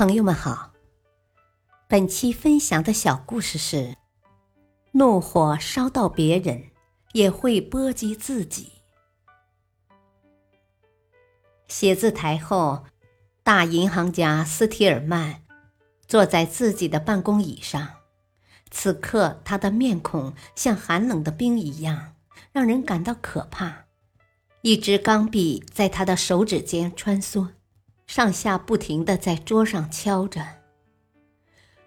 朋友们好，本期分享的小故事是：怒火烧到别人，也会波及自己。写字台后，大银行家斯提尔曼坐在自己的办公椅上，此刻他的面孔像寒冷的冰一样，让人感到可怕。一支钢笔在他的手指间穿梭。上下不停的在桌上敲着。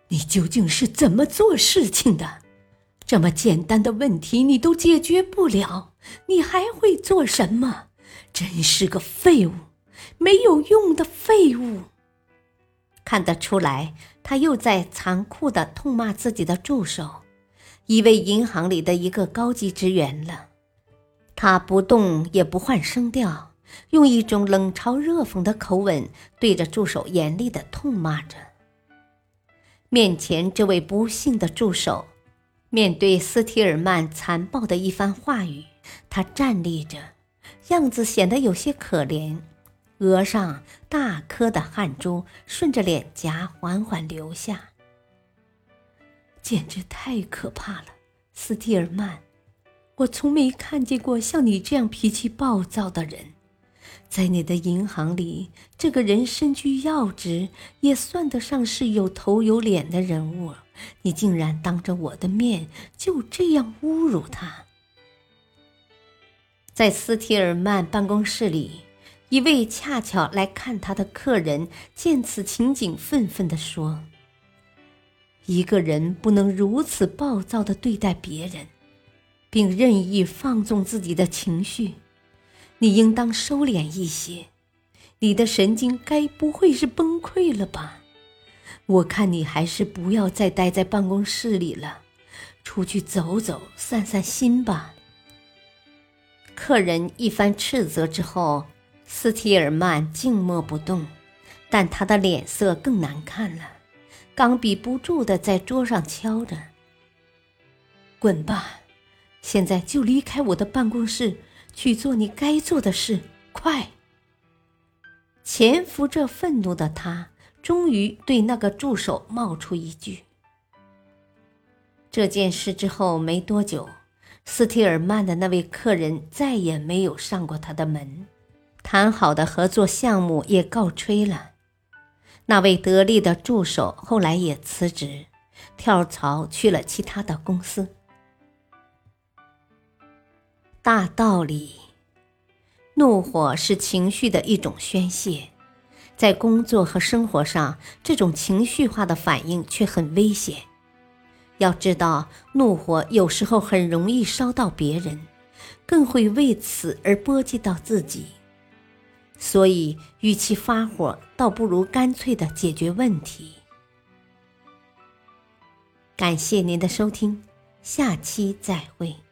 你究竟是怎么做事情的？这么简单的问题你都解决不了，你还会做什么？真是个废物，没有用的废物。看得出来，他又在残酷的痛骂自己的助手，一位银行里的一个高级职员了。他不动也不换声调。用一种冷嘲热讽的口吻对着助手严厉的痛骂着。面前这位不幸的助手，面对斯提尔曼残暴的一番话语，他站立着，样子显得有些可怜，额上大颗的汗珠顺着脸颊缓缓流下。简直太可怕了，斯蒂尔曼！我从没看见过像你这样脾气暴躁的人。在你的银行里，这个人身居要职，也算得上是有头有脸的人物。你竟然当着我的面就这样侮辱他！在斯提尔曼办公室里，一位恰巧来看他的客人见此情景，愤愤地说：“一个人不能如此暴躁地对待别人，并任意放纵自己的情绪。”你应当收敛一些，你的神经该不会是崩溃了吧？我看你还是不要再待在办公室里了，出去走走，散散心吧。客人一番斥责之后，斯提尔曼静默不动，但他的脸色更难看了，钢笔不住的在桌上敲着。滚吧，现在就离开我的办公室。去做你该做的事，快！潜伏着愤怒的他，终于对那个助手冒出一句：“这件事之后没多久，斯提尔曼的那位客人再也没有上过他的门，谈好的合作项目也告吹了。那位得力的助手后来也辞职，跳槽去了其他的公司。”大道理，怒火是情绪的一种宣泄，在工作和生活上，这种情绪化的反应却很危险。要知道，怒火有时候很容易烧到别人，更会为此而波及到自己。所以，与其发火，倒不如干脆的解决问题。感谢您的收听，下期再会。